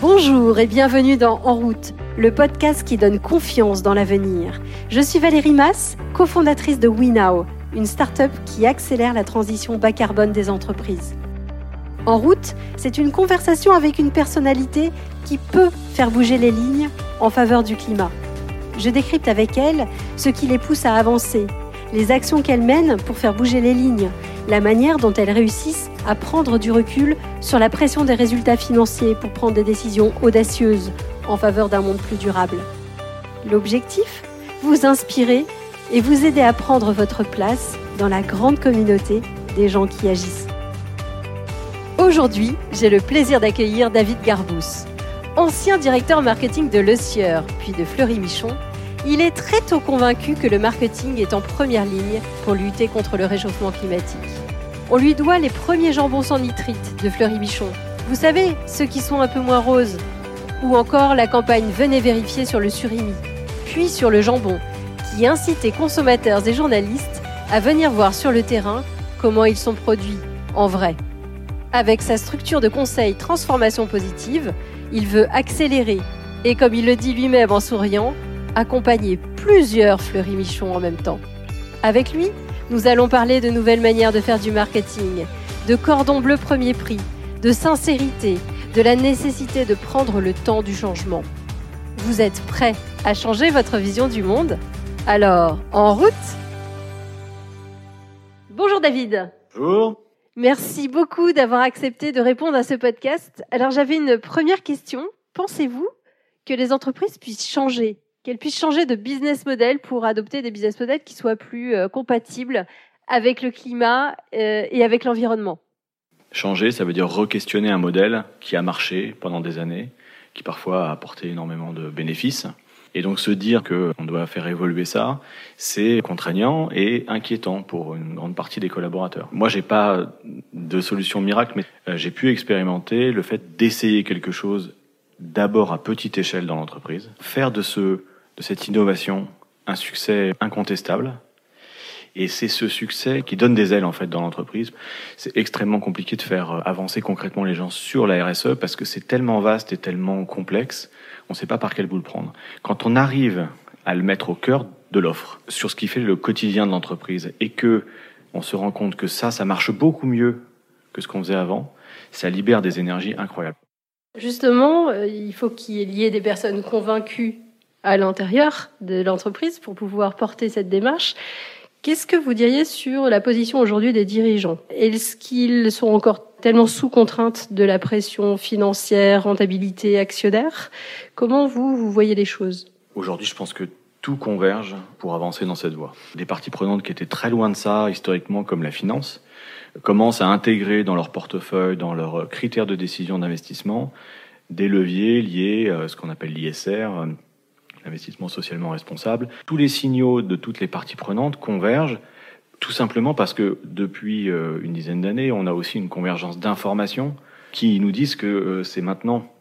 Bonjour et bienvenue dans En route, le podcast qui donne confiance dans l'avenir. Je suis Valérie Mass, cofondatrice de WeNow, une start-up qui accélère la transition bas carbone des entreprises. En route, c'est une conversation avec une personnalité qui peut faire bouger les lignes en faveur du climat. Je décrypte avec elle ce qui les pousse à avancer, les actions qu'elles mènent pour faire bouger les lignes, la manière dont elles réussissent à prendre du recul sur la pression des résultats financiers pour prendre des décisions audacieuses en faveur d'un monde plus durable. L'objectif Vous inspirer et vous aider à prendre votre place dans la grande communauté des gens qui agissent. Aujourd'hui, j'ai le plaisir d'accueillir David Garbous. Ancien directeur marketing de Le puis de Fleury Michon, il est très tôt convaincu que le marketing est en première ligne pour lutter contre le réchauffement climatique. On lui doit les premiers jambons sans nitrite de Fleury Michon. Vous savez, ceux qui sont un peu moins roses. Ou encore la campagne Venez vérifier sur le surimi, puis sur le jambon, qui incitait consommateurs et journalistes à venir voir sur le terrain comment ils sont produits en vrai. Avec sa structure de conseil transformation positive, il veut accélérer et, comme il le dit lui-même en souriant, accompagner plusieurs Fleury Michon en même temps. Avec lui, nous allons parler de nouvelles manières de faire du marketing, de cordon bleu premier prix, de sincérité, de la nécessité de prendre le temps du changement. Vous êtes prêt à changer votre vision du monde? Alors, en route Bonjour David. Bonjour. Merci beaucoup d'avoir accepté de répondre à ce podcast. Alors j'avais une première question. Pensez-vous que les entreprises puissent changer, qu'elles puissent changer de business model pour adopter des business models qui soient plus euh, compatibles avec le climat euh, et avec l'environnement Changer, ça veut dire re-questionner un modèle qui a marché pendant des années, qui parfois a apporté énormément de bénéfices. Et donc se dire qu'on doit faire évoluer ça, c'est contraignant et inquiétant pour une grande partie des collaborateurs. Moi, j'ai pas de solution miracle, mais euh, j'ai pu expérimenter le fait d'essayer quelque chose d'abord à petite échelle dans l'entreprise, faire de ce cette innovation un succès incontestable. Et c'est ce succès qui donne des ailes en fait dans l'entreprise. C'est extrêmement compliqué de faire euh, avancer concrètement les gens sur la RSE parce que c'est tellement vaste et tellement complexe on ne sait pas par quel bout le prendre. Quand on arrive à le mettre au cœur de l'offre, sur ce qui fait le quotidien de l'entreprise, et que on se rend compte que ça, ça marche beaucoup mieux que ce qu'on faisait avant, ça libère des énergies incroyables. Justement, euh, il faut qu'il y ait des personnes convaincues à l'intérieur de l'entreprise pour pouvoir porter cette démarche. Qu'est-ce que vous diriez sur la position aujourd'hui des dirigeants? Est-ce qu'ils sont encore tellement sous contrainte de la pression financière, rentabilité, actionnaire? Comment vous, vous voyez les choses? Aujourd'hui, je pense que tout converge pour avancer dans cette voie. Des parties prenantes qui étaient très loin de ça historiquement, comme la finance, commencent à intégrer dans leur portefeuille, dans leurs critères de décision d'investissement, des leviers liés à ce qu'on appelle l'ISR, l'investissement socialement responsable. Tous les signaux de toutes les parties prenantes convergent tout simplement parce que depuis euh, une dizaine d'années, on a aussi une convergence d'informations qui nous disent que euh, c'est maintenant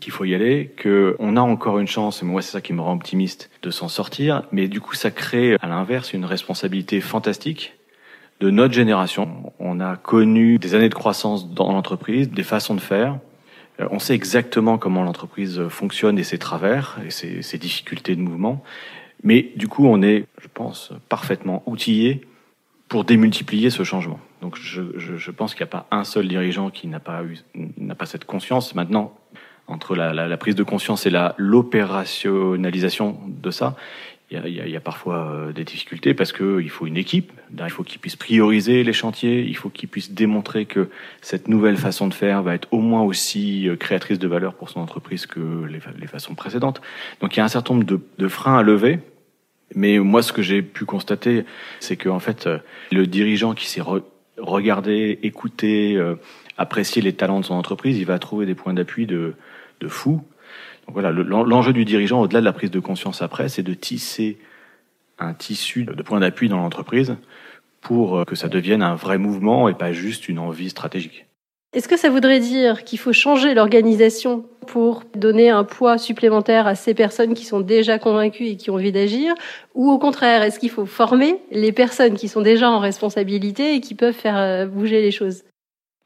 qu'il faut y aller, qu'on a encore une chance, et moi c'est ça qui me rend optimiste, de s'en sortir, mais du coup ça crée à l'inverse une responsabilité fantastique de notre génération. On a connu des années de croissance dans l'entreprise, des façons de faire, on sait exactement comment l'entreprise fonctionne et ses travers et ses, difficultés de mouvement. Mais du coup, on est, je pense, parfaitement outillé pour démultiplier ce changement. Donc, je, je, pense qu'il n'y a pas un seul dirigeant qui n'a pas eu, n'a pas cette conscience. Maintenant, entre la, la, la prise de conscience et la l'opérationnalisation de ça, il y, a, il y a, parfois euh, des difficultés parce qu'il faut une équipe, il faut qu'ils puissent prioriser les chantiers, il faut qu'ils puissent démontrer que cette nouvelle façon de faire va être au moins aussi euh, créatrice de valeur pour son entreprise que les, les façons précédentes. Donc il y a un certain nombre de, de freins à lever. Mais moi, ce que j'ai pu constater, c'est que en fait, euh, le dirigeant qui s'est regardé, écouté, apprécié les talents de son entreprise, il va trouver des points d'appui de, de fou voilà, l'enjeu du dirigeant, au-delà de la prise de conscience après, c'est de tisser un tissu de points d'appui dans l'entreprise pour euh, que ça devienne un vrai mouvement et pas juste une envie stratégique. Est-ce que ça voudrait dire qu'il faut changer l'organisation pour donner un poids supplémentaire à ces personnes qui sont déjà convaincues et qui ont envie d'agir? Ou au contraire, est-ce qu'il faut former les personnes qui sont déjà en responsabilité et qui peuvent faire euh, bouger les choses?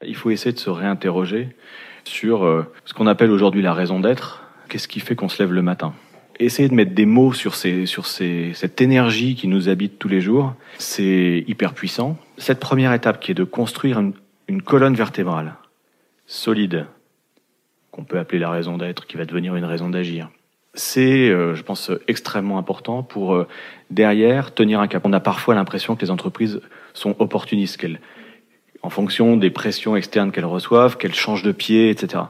Il faut essayer de se réinterroger sur euh, ce qu'on appelle aujourd'hui la raison d'être. Qu'est-ce qui fait qu'on se lève le matin? Essayer de mettre des mots sur, ces, sur ces, cette énergie qui nous habite tous les jours, c'est hyper puissant. Cette première étape qui est de construire une, colonne vertébrale solide, qu'on peut appeler la raison d'être, qui va devenir une raison d'agir, c'est, euh, je pense, extrêmement important pour euh, derrière tenir un cap. On a parfois l'impression que les entreprises sont opportunistes, qu'elles, en fonction des pressions externes qu'elles reçoivent, qu'elles changent de pied, etc.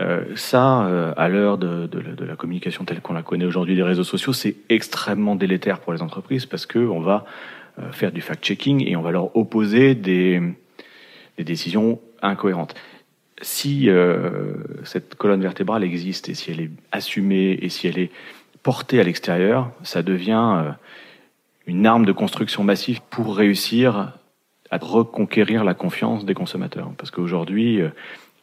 Euh, ça, euh, à l'heure de, de, de, la communication telle qu'on la connaît aujourd'hui des réseaux sociaux, c'est extrêmement délétère pour les entreprises parce que on va euh, faire du fact-checking et on va leur opposer des, des décisions incohérentes. Si euh, cette colonne vertébrale existe et si elle est assumée et si elle est portée à l'extérieur, ça devient une arme de construction massive pour réussir à reconquérir la confiance des consommateurs. Parce qu'aujourd'hui,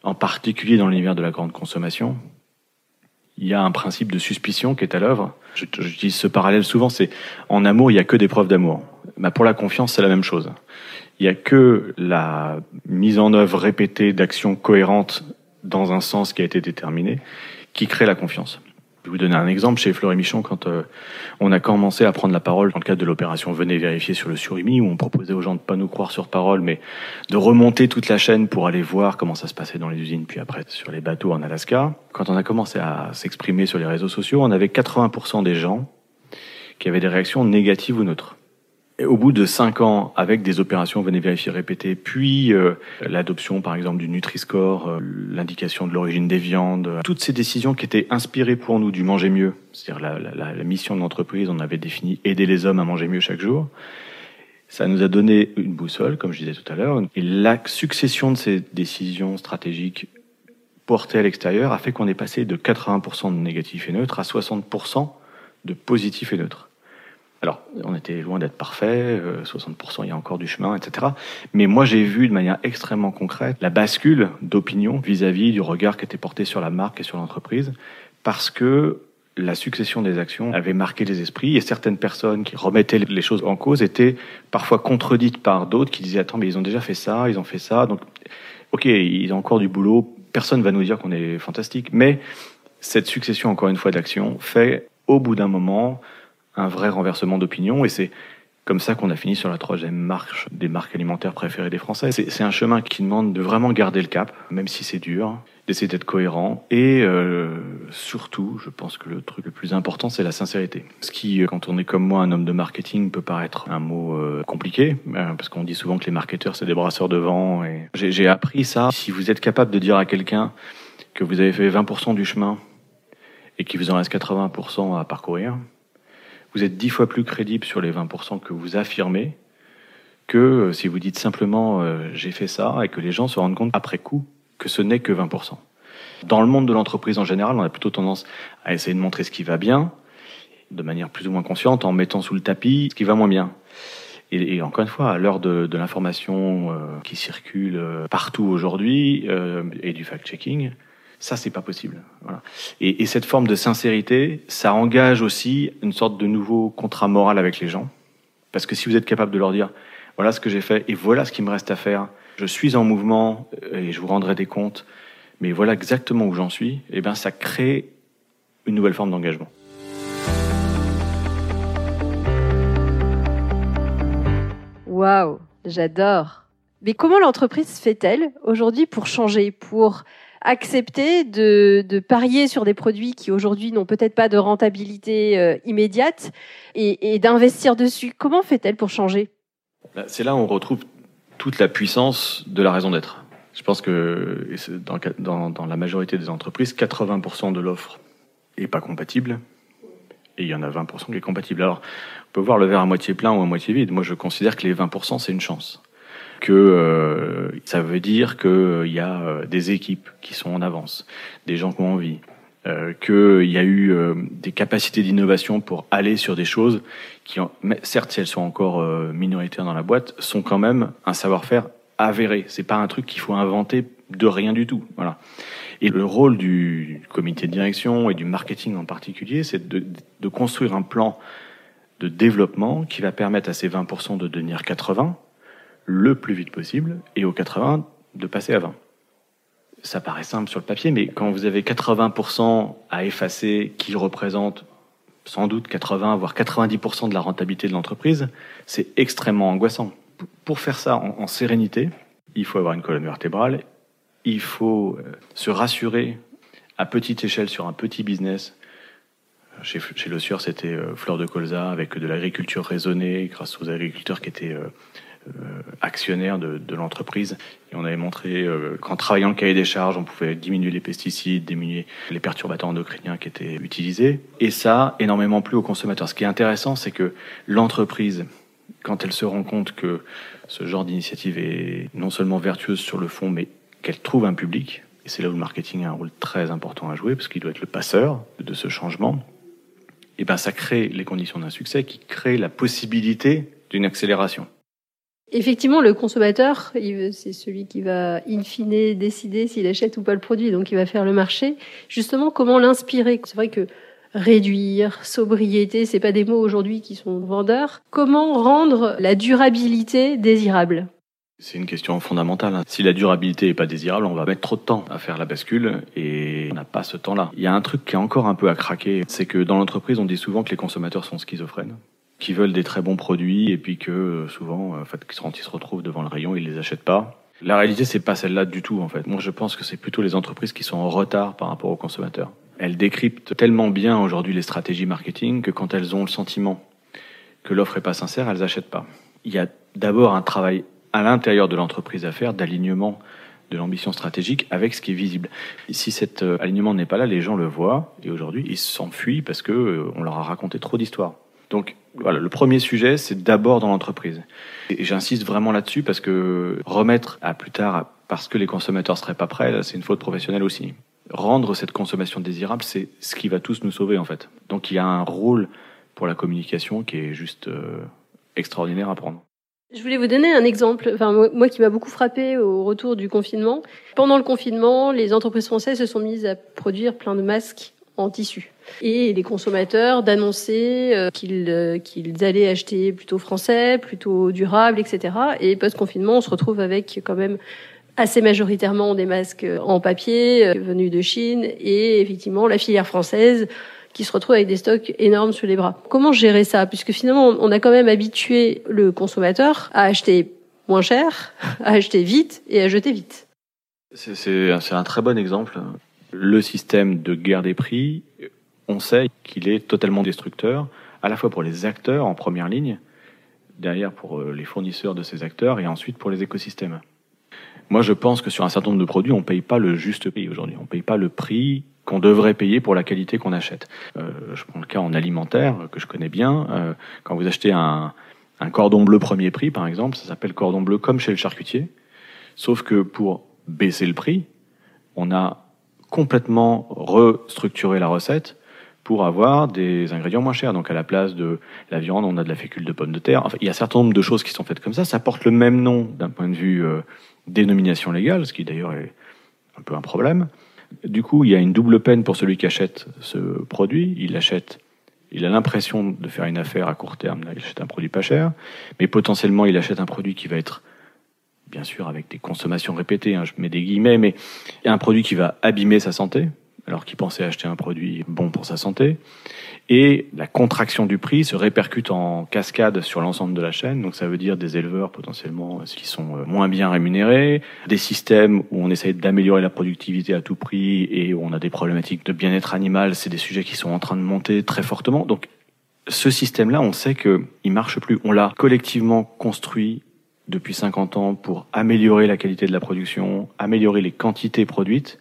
en particulier dans l'univers de la grande consommation, il y a un principe de suspicion qui est à l'œuvre. J'utilise ce parallèle souvent, c'est en amour, il n'y a que des preuves d'amour. Mais pour la confiance, c'est la même chose. Il n'y a que la mise en œuvre répétée d'actions cohérentes dans un sens qui a été déterminé qui crée la confiance. Je vais vous donner un exemple. Chez Fleury Michon, quand euh, on a commencé à prendre la parole dans le cadre de l'opération Venez vérifier sur le surimi, où on proposait aux gens de pas nous croire sur parole, mais de remonter toute la chaîne pour aller voir comment ça se passait dans les usines, puis après sur les bateaux en Alaska. Quand on a commencé à s'exprimer sur les réseaux sociaux, on avait 80% des gens qui avaient des réactions négatives ou neutres. Au bout de cinq ans, avec des opérations venez vérifier répétées, puis euh, l'adoption par exemple du Nutri-Score, euh, l'indication de l'origine des viandes, euh, toutes ces décisions qui étaient inspirées pour nous du manger mieux, c'est-à-dire la, la, la, mission de l'entreprise, on avait défini aider les hommes à manger mieux chaque jour. Ça nous a donné une boussole, comme je disais tout à l'heure, et la succession de ces décisions stratégiques portées à l'extérieur a fait qu'on est passé de 80% de négatifs et neutres à 60% de positifs et neutres. Alors, on était loin d'être parfait, 60% il y a encore du chemin, etc. Mais moi, j'ai vu de manière extrêmement concrète la bascule d'opinion vis-à-vis du regard qui était porté sur la marque et sur l'entreprise, parce que la succession des actions avait marqué les esprits et certaines personnes qui remettaient les choses en cause étaient parfois contredites par d'autres qui disaient attends mais ils ont déjà fait ça, ils ont fait ça, donc ok ils ont encore du boulot, personne va nous dire qu'on est fantastique, mais cette succession encore une fois d'actions fait au bout d'un moment un vrai renversement d'opinion et c'est comme ça qu'on a fini sur la troisième marche des marques alimentaires préférées des Français. C'est un chemin qui demande de vraiment garder le cap, même si c'est dur, d'essayer d'être cohérent et euh, surtout, je pense que le truc le plus important, c'est la sincérité. Ce qui, euh, quand on est comme moi, un homme de marketing, peut paraître un mot euh, compliqué, euh, parce qu'on dit souvent que les marketeurs, c'est des brasseurs de vent. Et j'ai appris ça. Si vous êtes capable de dire à quelqu'un que vous avez fait 20% du chemin et qu'il vous en reste 80% à parcourir, vous êtes dix fois plus crédible sur les 20% que vous affirmez que euh, si vous dites simplement euh, j'ai fait ça et que les gens se rendent compte après coup que ce n'est que 20%. Dans le monde de l'entreprise en général, on a plutôt tendance à essayer de montrer ce qui va bien, de manière plus ou moins consciente, en mettant sous le tapis ce qui va moins bien. Et, encore une fois, à l'heure de, l'information euh, qui circule partout aujourd'hui et du fact-checking, ça, c'est pas possible. Et, et, cette forme de sincérité, ça engage aussi une sorte de nouveau contrat moral avec les gens. Parce que si vous êtes capable de leur dire, voilà ce que j'ai fait et voilà ce qu'il me reste à faire, je suis en mouvement et je vous rendrai des comptes, mais voilà exactement où j'en suis, et eh bien ça crée une nouvelle forme d'engagement. Waouh, j'adore. Mais comment l'entreprise fait-elle aujourd'hui pour changer, pour accepter de, parier sur des produits qui aujourd'hui n'ont peut-être pas de rentabilité euh, immédiate et, d'investir dessus. Comment fait-elle pour changer? C'est là où on retrouve toute la puissance de la raison d'être. Je pense que dans, dans, la majorité des entreprises, 80% de l'offre est pas compatible et il y en a 20% qui est compatible. Alors, on peut voir le verre à moitié plein ou à moitié vide. Moi, je considère que les 20%, c'est une chance que euh, ça veut dire qu'il euh, y a euh, des équipes qui sont en avance, des gens qui ont envie, euh, qu'il y a eu euh, des capacités d'innovation pour aller sur des choses qui, certes, si elles sont encore euh, minoritaires dans la boîte, sont quand même un savoir-faire avéré. C'est pas un truc qu'il faut inventer de rien du tout. Voilà. Et le rôle du comité de direction et du marketing en particulier, c'est de, de construire un plan de développement qui va permettre à ces 20% de devenir 80 le plus vite possible et aux 80 de passer à 20. ça paraît simple sur le papier, mais quand vous avez 80% à effacer qui représente sans doute 80 voire 90% de la rentabilité de l'entreprise, c'est extrêmement angoissant. Pour faire ça en, sérénité, il faut avoir une colonne vertébrale, il faut euh, se rassurer à petite échelle sur un petit business. Chez, chez Le Sieur, c'était euh, fleur de colza avec de l'agriculture raisonnée grâce aux agriculteurs qui étaient euh, actionnaire de, de l'entreprise. Et on avait montré euh, qu'en travaillant le cahier des charges, on pouvait diminuer les pesticides, diminuer les perturbateurs endocriniens qui étaient utilisés. Et ça, énormément plu aux consommateurs. Ce qui est intéressant, c'est que l'entreprise, quand elle se rend compte que ce genre d'initiative est non seulement vertueuse sur le fond, mais qu'elle trouve un public, et c'est là où le marketing a un rôle très important à jouer, parce qu'il doit être le passeur de ce changement, et ben ça crée les conditions d'un succès qui crée la possibilité d'une accélération. Effectivement, le consommateur, c'est celui qui va, in fine, décider s'il achète ou pas le produit, donc il va faire le marché. Justement, comment l'inspirer? C'est vrai que réduire, sobriété, c'est pas des mots aujourd'hui qui sont vendeurs. Comment rendre la durabilité désirable? C'est une question fondamentale. Si la durabilité est pas désirable, on va mettre trop de temps à faire la bascule et on n'a pas ce temps-là. Il y a un truc qui est encore un peu à craquer, c'est que dans l'entreprise, on dit souvent que les consommateurs sont schizophrènes qui veulent des très bons produits et puis que euh, souvent, euh, en fait, quand ils se retrouvent devant le rayon, ils les achètent pas. La réalité, c'est pas celle-là du tout, en fait. Moi, je pense que c'est plutôt les entreprises qui sont en retard par rapport aux consommateurs. Elles décryptent tellement bien aujourd'hui les stratégies marketing que quand elles ont le sentiment que l'offre est pas sincère, elles achètent pas. Il y a d'abord un travail à l'intérieur de l'entreprise à faire d'alignement de l'ambition stratégique avec ce qui est visible. Si cet euh, alignement n'est pas là, les gens le voient et aujourd'hui ils s'enfuient parce que on leur a raconté trop d'histoires. Donc voilà, le premier sujet, c'est d'abord dans l'entreprise. Et j'insiste vraiment là-dessus parce que remettre à plus tard parce que les consommateurs seraient pas prêts, c'est une faute professionnelle aussi. Rendre cette consommation désirable, c'est ce qui va tous nous sauver en fait. Donc il y a un rôle pour la communication qui est juste euh, extraordinaire à prendre. Je voulais vous donner un exemple, enfin, moi qui m'a beaucoup frappé au retour du confinement. Pendant le confinement, les entreprises françaises se sont mises à produire plein de masques en tissu. Et les consommateurs d'annoncer euh, qu'ils euh, qu'ils allaient acheter plutôt français, plutôt durable, etc. Et post-confinement, on se retrouve avec quand même assez majoritairement des masques en papier euh, venus de Chine et effectivement la filière française qui se retrouve avec des stocks énormes sur les bras. Comment gérer ça? Puisque finalement, on a quand même habitué le consommateur à acheter moins cher, à acheter vite et à jeter vite. C'est un très bon exemple le système de guerre des prix, on sait qu'il est totalement destructeur, à la fois pour les acteurs en première ligne, derrière pour euh, les fournisseurs de ces acteurs et ensuite pour les écosystèmes. Moi, je pense que sur un certain nombre de produits, on ne paye pas le juste prix aujourd'hui. On ne paye pas le prix qu'on devrait payer pour la qualité qu'on achète. Euh, je prends le cas en alimentaire, que je connais bien. Euh, quand vous achetez un, un cordon bleu premier prix, par exemple, ça s'appelle cordon bleu comme chez le charcutier. Sauf que pour baisser le prix, on a complètement restructurer la recette pour avoir des ingrédients moins chers. Donc à la place de la viande, on a de la fécule de pommes de terre. Enfin, il y a un certain nombre de choses qui sont faites comme ça. Ça porte le même nom d'un point de vue euh, dénomination légale, ce qui d'ailleurs est un peu un problème. Du coup, il y a une double peine pour celui qui achète ce produit. Il achète, il a l'impression de faire une affaire à court terme. il achète un produit pas cher, mais potentiellement il achète un produit qui va être bien sûr avec des consommations répétées, hein, je mets des guillemets, mais il y a un produit qui va abîmer sa santé, alors qu'il pensait acheter un produit bon pour sa santé. Et la contraction du prix se répercute en cascade sur l'ensemble de la chaîne. Donc ça veut dire des éleveurs potentiellement qui sont euh, moins bien rémunérés, des systèmes où on essaye d'améliorer la productivité à tout prix et où on a des problématiques de bien-être animal. C'est des sujets qui sont en train de monter très fortement. Donc ce système-là, on sait qu'il marche plus. On l'a collectivement construit depuis 50 ans pour améliorer la qualité de la production, améliorer les quantités produites.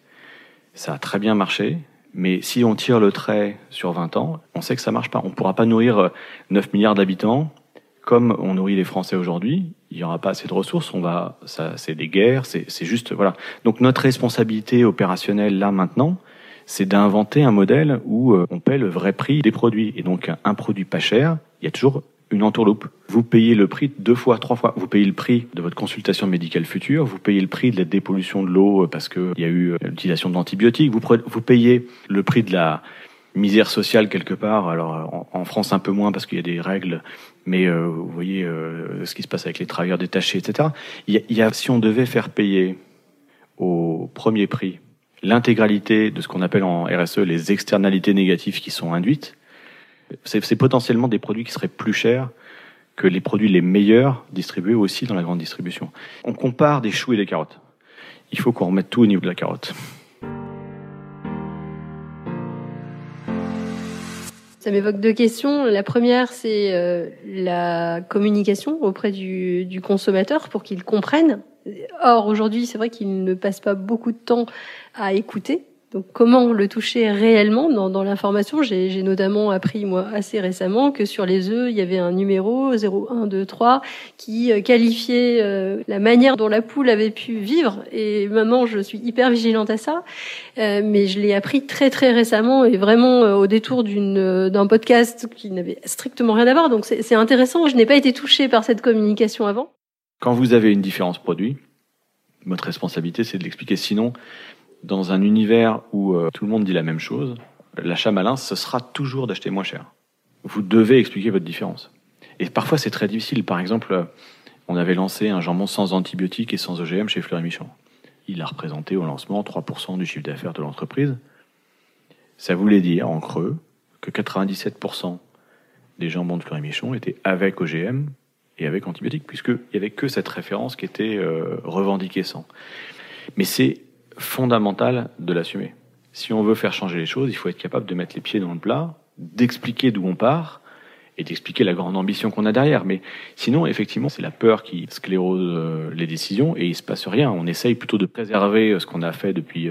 Ça a très bien marché, mais si on tire le trait sur 20 ans, on sait que ça marche pas. On pourra pas nourrir 9 milliards d'habitants comme on nourrit les Français aujourd'hui. Il n'y aura pas assez de ressources. On va, ça, c'est des guerres. C'est, c'est juste, voilà. Donc notre responsabilité opérationnelle là maintenant, c'est d'inventer un modèle où euh, on paie le vrai prix des produits. Et donc un produit pas cher, il y a toujours une entourloupe. Vous payez le prix deux fois, trois fois. Vous payez le prix de votre consultation médicale future, vous payez le prix de la dépollution de l'eau euh, parce qu'il y a eu euh, l'utilisation d'antibiotiques, vous, payez le prix de la misère sociale quelque part. Alors en, France un peu moins parce qu'il y a des règles, mais euh, vous voyez ce qui se passe avec les travailleurs détachés, etc. Il y a, si on devait faire payer au premier prix l'intégralité de ce qu'on appelle en RSE les externalités négatives qui sont induites, c'est potentiellement des produits qui seraient plus chers que les produits les meilleurs distribués aussi dans la grande distribution. On compare des choux et des carottes. Il faut qu'on remette tout au niveau de la carotte. Ça m'évoque deux questions. La première, c'est euh, la communication auprès du, du consommateur pour qu'il comprenne. Or, aujourd'hui, c'est vrai qu'il ne passe pas beaucoup de temps à écouter donc comment le toucher réellement dans, dans l'information? J'ai notamment appris moi assez récemment que sur les œufs, il y avait un numéro 0123 qui euh, qualifiait euh, la manière dont la poule avait pu vivre. Et maintenant, je suis hyper vigilante à ça, euh, mais je l'ai appris très très récemment et vraiment au détour d'un podcast qui n'avait strictement rien à voir. Donc c'est intéressant. Je n'ai pas été touchée par cette communication avant. Quand vous avez une différence produit, votre responsabilité, c'est de l'expliquer. Sinon, dans un univers où euh, tout le monde dit la même chose, l'achat malin, ce sera toujours d'acheter moins cher. Vous devez expliquer votre différence. Et parfois, c'est très difficile. Par exemple, euh, on avait lancé un jambon sans antibiotiques et sans OGM chez Fleury Michon. Il a représenté au lancement 3% du chiffre d'affaires de l'entreprise. Ça voulait dire, en creux, que 97% des jambons de Fleury Michon étaient avec OGM et avec antibiotiques, puisqu'il n'y avait que cette référence qui était euh, revendiquée sans. Mais c'est fondamental de l'assumer. Si on veut faire changer les choses, il faut être capable de mettre les pieds dans le plat, d'expliquer d'où on part et d'expliquer la grande ambition qu'on a derrière. Mais sinon, effectivement, c'est la peur qui sclérose euh, les décisions et il se passe rien. On essaye plutôt de préserver euh, ce qu'on a fait depuis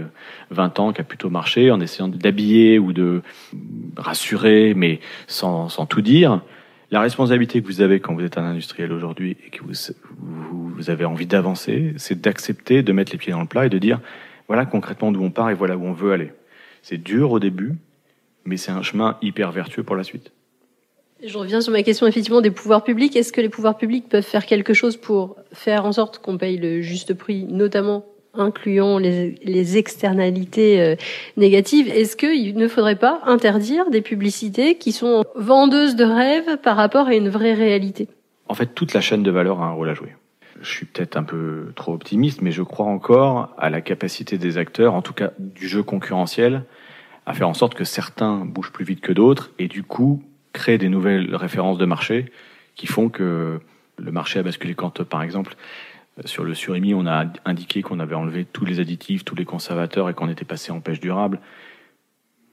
20 euh, ans, qui a plutôt marché, en essayant d'habiller ou de rassurer, mais sans, sans tout dire. La responsabilité que vous avez quand vous êtes un industriel aujourd'hui et que vous, vous avez envie d'avancer, c'est d'accepter de mettre les pieds dans le plat et de dire voilà concrètement d'où on part et voilà où on veut aller. C'est dur au début, mais c'est un chemin hyper vertueux pour la suite. Je reviens sur ma question effectivement des pouvoirs publics. Est-ce que les pouvoirs publics peuvent faire quelque chose pour faire en sorte qu'on paye le juste prix, notamment incluant les, les externalités euh, négatives? Est-ce qu'il ne faudrait pas interdire des publicités qui sont vendeuses de rêves par rapport à une vraie réalité? En fait, toute la chaîne de valeur a un rôle à jouer je suis peut-être un peu trop optimiste, mais je crois encore à la capacité des acteurs, en tout cas du jeu concurrentiel, à faire en sorte que certains bougent plus vite que d'autres et du coup créent des nouvelles références de marché qui font que le marché a basculé. Quand, par exemple, sur le surimi, on a indiqué qu'on avait enlevé tous les additifs, tous les conservateurs et qu'on était passé en pêche durable,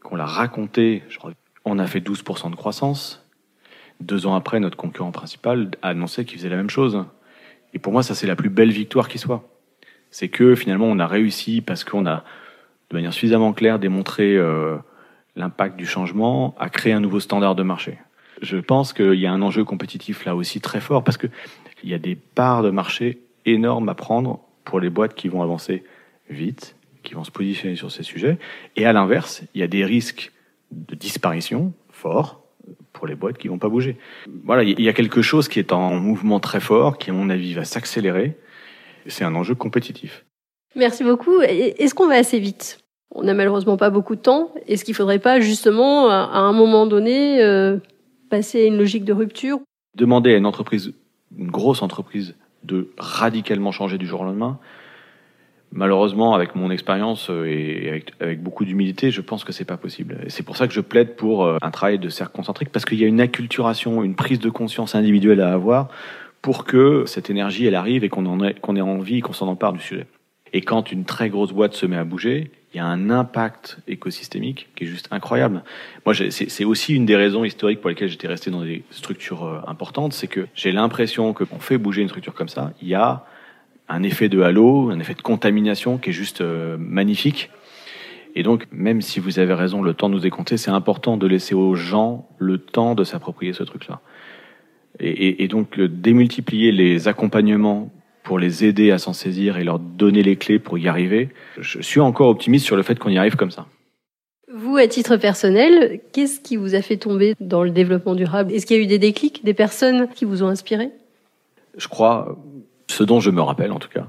qu'on l'a raconté, on a fait 12% de croissance. Deux ans après, notre concurrent principal a annoncé qu'il faisait la même chose. Et pour moi, ça, c'est la plus belle victoire qui soit. C'est que finalement, on a réussi parce qu'on a, de manière suffisamment claire, démontré euh, l'impact du changement, à créer un nouveau standard de marché. Je pense qu'il y a un enjeu compétitif là aussi très fort parce que il y a des parts de marché énormes à prendre pour les boîtes qui vont avancer vite, qui vont se positionner sur ces sujets. Et à l'inverse, il y a des risques de disparition forts pour les boîtes qui vont pas bouger. Voilà, il y a quelque chose qui est en mouvement très fort, qui à mon avis va s'accélérer. C'est un enjeu compétitif. Merci beaucoup. Est-ce qu'on va assez vite? On n'a malheureusement pas beaucoup de temps. Est-ce qu'il faudrait pas justement, à un moment donné, euh, passer à une logique de rupture? Demander à une entreprise, une grosse entreprise, de radicalement changer du jour au lendemain, Malheureusement, avec mon expérience euh, et avec, beaucoup d'humilité, je pense que c'est pas possible. Et c'est pour ça que je plaide pour euh, un travail de cercle concentrique, parce qu'il y a une acculturation, une prise de conscience individuelle à avoir pour que cette énergie, elle arrive et qu'on en ait, qu'on ait envie, qu'on s'en empare du sujet. Et quand une très grosse boîte se met à bouger, il y a un impact écosystémique qui est juste incroyable. Moi, c'est aussi une des raisons historiques pour lesquelles j'étais resté dans des structures euh, importantes, c'est que j'ai l'impression que quand on fait bouger une structure comme ça, il y a un effet de halo, un effet de contamination qui est juste euh, magnifique. Et donc, même si vous avez raison, le temps nous est compté, c'est important de laisser aux gens le temps de s'approprier ce truc-là. Et, et, donc, euh, démultiplier les accompagnements pour les aider à s'en saisir et leur donner les clés pour y arriver, je suis encore optimiste sur le fait qu'on y arrive comme ça. Vous, à titre personnel, qu'est-ce qui vous a fait tomber dans le développement durable? Est-ce qu'il y a eu des déclics, des personnes qui vous ont inspiré? Je crois, ce dont je me rappelle en tout cas,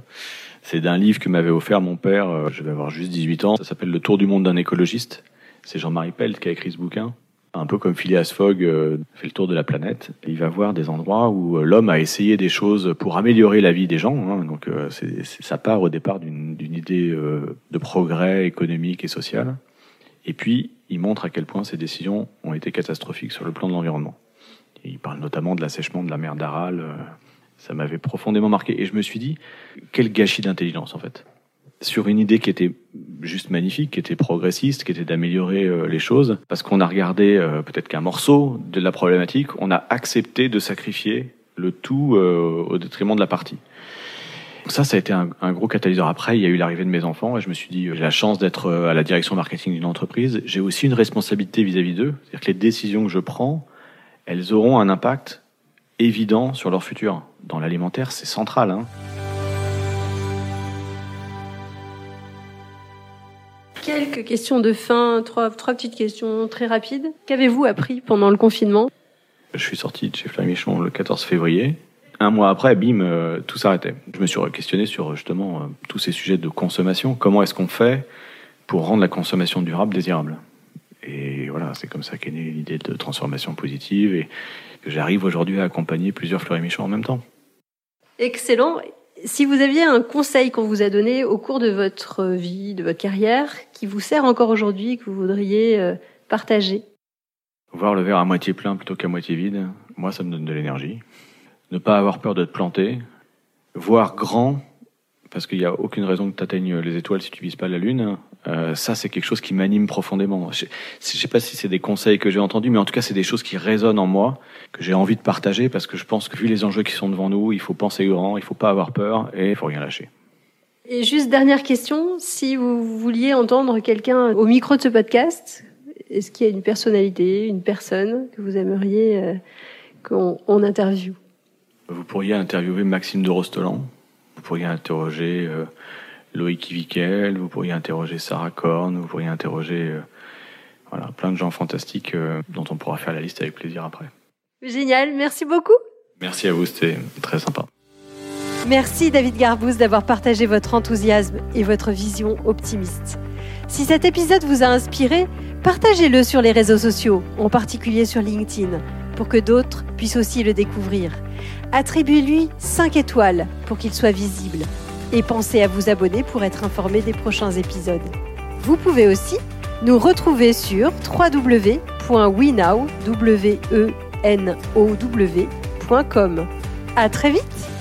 c'est d'un livre que m'avait offert mon père, euh, je vais avoir juste 18 ans, ça s'appelle Le Tour du monde d'un écologiste. C'est Jean-Marie Pelt qui a écrit ce bouquin. un peu comme Phileas Fogg euh, fait le tour de la planète. Il va voir des endroits où euh, l'homme a essayé des choses pour améliorer la vie des gens. Hein. donc ça part au départ d'une, idée de progrès économique et social. Et puis il montre à quel point ces décisions ont été catastrophiques sur le plan de l'environnement. il parle notamment de l'assèchement de la mer d'Aral. Ça m'avait profondément marqué. Et je me suis dit, quel gâchis d'intelligence en fait sur une idée qui était juste magnifique, qui était progressiste, qui était d'améliorer euh, les choses, parce qu'on a regardé euh, peut-être qu'un morceau de la problématique, on a accepté de sacrifier le tout euh, au détriment de la partie. Ça, ça a été un, un, gros catalyseur. Après, il y a eu l'arrivée de mes enfants et je me suis dit, j'ai la chance d'être à la direction marketing d'une entreprise. J'ai aussi une responsabilité vis-à-vis d'eux. C'est-à-dire que les décisions que je prends, elles auront un impact évident sur leur futur. Dans l'alimentaire, c'est central. Hein. Quelques questions de fin, trois, trois petites questions très rapides. Qu'avez-vous appris pendant le confinement? Je suis sorti de chez Flamichon le 14 février. Un mois après, bim, euh, tout s'arrêtait. Je me suis questionné sur justement euh, tous ces sujets de consommation. Comment est-ce qu'on fait pour rendre la consommation durable désirable? Et voilà, c'est comme ça qu'est née l'idée de transformation positive et j'arrive aujourd'hui à accompagner plusieurs Fleury Michon en même temps. Excellent. Si vous aviez un conseil qu'on vous a donné au cours de votre vie, de votre carrière, qui vous sert encore aujourd'hui, que vous voudriez euh, partager? Voir le verre à moitié plein plutôt qu'à moitié vide, moi ça me donne de l'énergie. Ne pas avoir peur de te planter. Voir grand parce qu'il n'y a aucune raison que tu atteignes les étoiles si tu vises pas la lune. Euh, ça, c'est quelque chose qui m'anime profondément. Je ne sais pas si c'est des conseils que j'ai entendus, mais en tout cas, c'est des choses qui résonnent en moi, que j'ai envie de partager, parce que je pense que vu les enjeux qui sont devant nous, il faut penser grand, il faut pas avoir peur et il faut rien lâcher. Et juste dernière question, si vous vouliez entendre quelqu'un au micro de ce podcast, est-ce qu'il y a une personnalité, une personne que vous aimeriez euh, qu'on interviewe? Vous pourriez interviewer Maxime de Rostelan vous pourriez interroger euh, Loïc Wickel, vous pourriez interroger Sarah Korn, vous pourriez interroger euh, voilà, plein de gens fantastiques euh, dont on pourra faire la liste avec plaisir après. Génial, merci beaucoup. Merci à vous, c'était très sympa. Merci David Garbous d'avoir partagé votre enthousiasme et votre vision optimiste. Si cet épisode vous a inspiré, partagez-le sur les réseaux sociaux, en particulier sur LinkedIn, pour que d'autres puissent aussi le découvrir. Attribuez-lui 5 étoiles pour qu'il soit visible. Et pensez à vous abonner pour être informé des prochains épisodes. Vous pouvez aussi nous retrouver sur www.wenow.com. À très vite